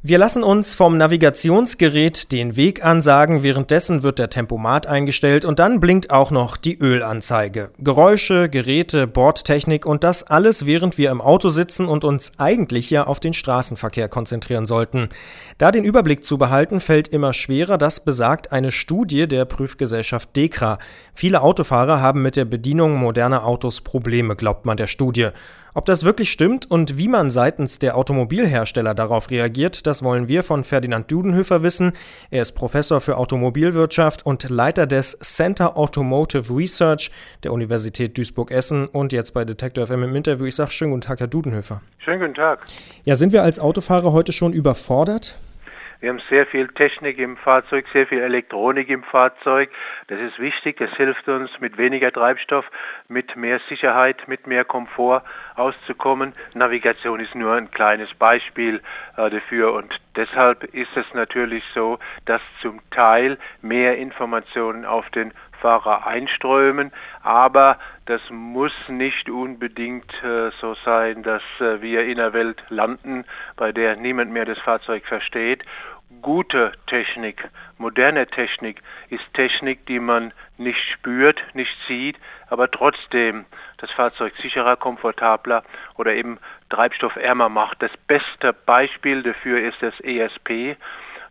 Wir lassen uns vom Navigationsgerät den Weg ansagen, währenddessen wird der Tempomat eingestellt und dann blinkt auch noch die Ölanzeige. Geräusche, Geräte, Bordtechnik und das alles, während wir im Auto sitzen und uns eigentlich ja auf den Straßenverkehr konzentrieren sollten. Da den Überblick zu behalten, fällt immer schwerer, das besagt eine Studie der Prüfgesellschaft DEKRA. Viele Autofahrer haben mit der Bedienung moderner Autos Probleme, glaubt man der Studie. Ob das wirklich stimmt und wie man seitens der Automobilhersteller darauf reagiert, das wollen wir von Ferdinand Dudenhöfer wissen. Er ist Professor für Automobilwirtschaft und Leiter des Center Automotive Research der Universität Duisburg-Essen und jetzt bei Detektor FM im Interview. Ich sage schönen guten Tag, Herr Dudenhöfer. Schönen guten Tag. Ja, sind wir als Autofahrer heute schon überfordert? Wir haben sehr viel Technik im Fahrzeug, sehr viel Elektronik im Fahrzeug. Das ist wichtig, das hilft uns mit weniger Treibstoff, mit mehr Sicherheit, mit mehr Komfort auszukommen. Navigation ist nur ein kleines Beispiel äh, dafür und deshalb ist es natürlich so, dass zum Teil mehr Informationen auf den Fahrer einströmen, aber das muss nicht unbedingt äh, so sein, dass äh, wir in einer Welt landen, bei der niemand mehr das Fahrzeug versteht. Gute Technik, moderne Technik ist Technik, die man nicht spürt, nicht sieht, aber trotzdem das Fahrzeug sicherer, komfortabler oder eben treibstoffärmer macht. Das beste Beispiel dafür ist das ESP.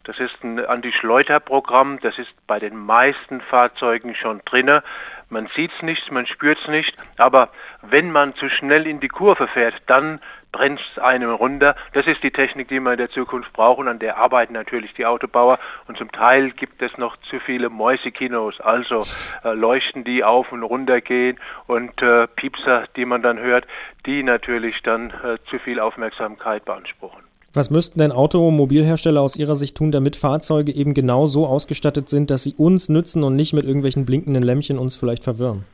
Das ist ein Anti-Schleuder-Programm, das ist bei den meisten Fahrzeugen schon drinne. Man sieht es nicht, man spürt es nicht, aber wenn man zu schnell in die Kurve fährt, dann brennt es einem runter. Das ist die Technik, die wir in der Zukunft brauchen, an der arbeiten natürlich die Autobauer und zum Teil gibt es noch zu viele Mäusekinos, also äh, Leuchten, die auf und runter gehen und äh, Piepser, die man dann hört, die natürlich dann äh, zu viel Aufmerksamkeit beanspruchen. Was müssten denn Automobilhersteller aus ihrer Sicht tun, damit Fahrzeuge eben genau so ausgestattet sind, dass sie uns nützen und nicht mit irgendwelchen blinkenden Lämpchen uns vielleicht verwirren?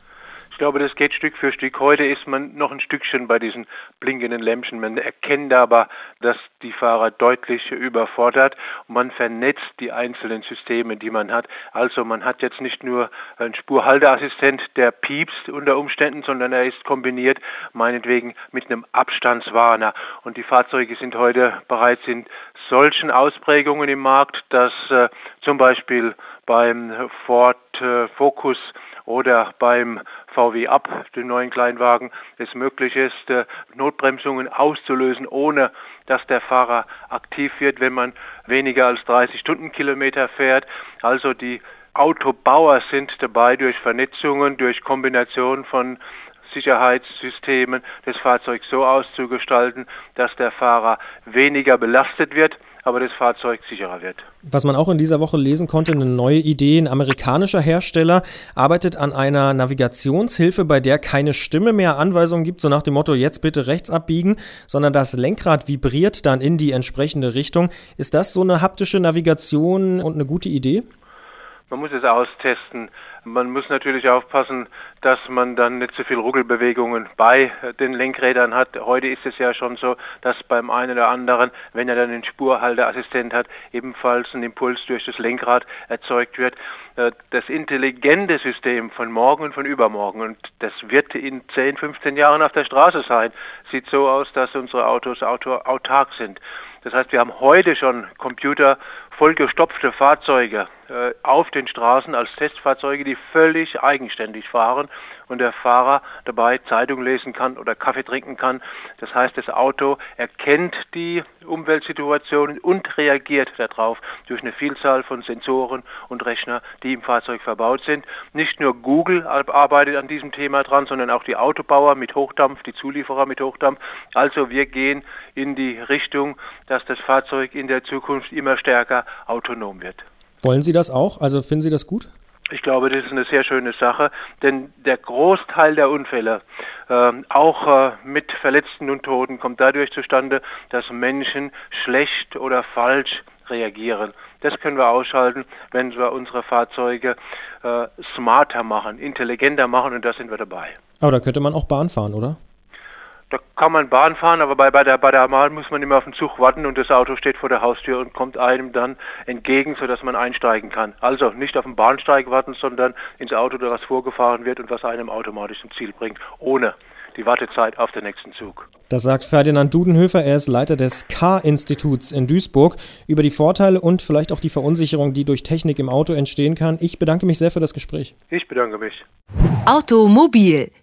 Ich glaube, das geht Stück für Stück. Heute ist man noch ein Stückchen bei diesen blinkenden Lämpchen. Man erkennt aber, dass die Fahrer deutlich überfordert man vernetzt die einzelnen Systeme, die man hat. Also man hat jetzt nicht nur einen Spurhalteassistent, der piepst unter Umständen, sondern er ist kombiniert meinetwegen mit einem Abstandswarner. Und die Fahrzeuge sind heute bereits in solchen Ausprägungen im Markt, dass äh, zum Beispiel beim Ford äh, Focus oder beim VW Up, den neuen Kleinwagen, es möglich ist, äh, Notbremsungen auszulösen, ohne dass der Fahrer aktiv wird, wenn man weniger als 30 Stundenkilometer fährt. Also die Autobauer sind dabei, durch Vernetzungen, durch Kombination von Sicherheitssystemen des Fahrzeugs so auszugestalten, dass der Fahrer weniger belastet wird aber das Fahrzeug sicherer wird. Was man auch in dieser Woche lesen konnte, eine neue Idee, ein amerikanischer Hersteller arbeitet an einer Navigationshilfe, bei der keine Stimme mehr Anweisungen gibt, so nach dem Motto, jetzt bitte rechts abbiegen, sondern das Lenkrad vibriert dann in die entsprechende Richtung. Ist das so eine haptische Navigation und eine gute Idee? Man muss es austesten. Man muss natürlich aufpassen, dass man dann nicht zu viel Ruckelbewegungen bei den Lenkrädern hat. Heute ist es ja schon so, dass beim einen oder anderen, wenn er dann einen Spurhalteassistent hat, ebenfalls ein Impuls durch das Lenkrad erzeugt wird. Äh, das intelligente System von morgen und von übermorgen, und das wird in 10, 15 Jahren auf der Straße sein, sieht so aus, dass unsere Autos autark sind. Das heißt, wir haben heute schon Computer vollgestopfte Fahrzeuge äh, auf den Straßen als Testfahrzeuge, die völlig eigenständig fahren und der Fahrer dabei Zeitung lesen kann oder Kaffee trinken kann. Das heißt, das Auto erkennt die Umweltsituation und reagiert darauf durch eine Vielzahl von Sensoren und Rechner, die im Fahrzeug verbaut sind. Nicht nur Google arbeitet an diesem Thema dran, sondern auch die Autobauer mit Hochdampf, die Zulieferer mit Hochdampf. Also wir gehen in die Richtung, dass das Fahrzeug in der Zukunft immer stärker autonom wird. Wollen Sie das auch? Also finden Sie das gut? Ich glaube, das ist eine sehr schöne Sache, denn der Großteil der Unfälle, äh, auch äh, mit Verletzten und Toten, kommt dadurch zustande, dass Menschen schlecht oder falsch reagieren. Das können wir ausschalten, wenn wir unsere Fahrzeuge äh, smarter machen, intelligenter machen und da sind wir dabei. Aber da könnte man auch Bahn fahren, oder? Da kann man Bahn fahren, aber bei, bei, der, bei der Bahn muss man immer auf den Zug warten und das Auto steht vor der Haustür und kommt einem dann entgegen, sodass man einsteigen kann. Also nicht auf den Bahnsteig warten, sondern ins Auto, das vorgefahren wird und was einem automatisch zum Ziel bringt, ohne die Wartezeit auf den nächsten Zug. Das sagt Ferdinand Dudenhöfer, er ist Leiter des K-Instituts in Duisburg, über die Vorteile und vielleicht auch die Verunsicherung, die durch Technik im Auto entstehen kann. Ich bedanke mich sehr für das Gespräch. Ich bedanke mich. Automobil,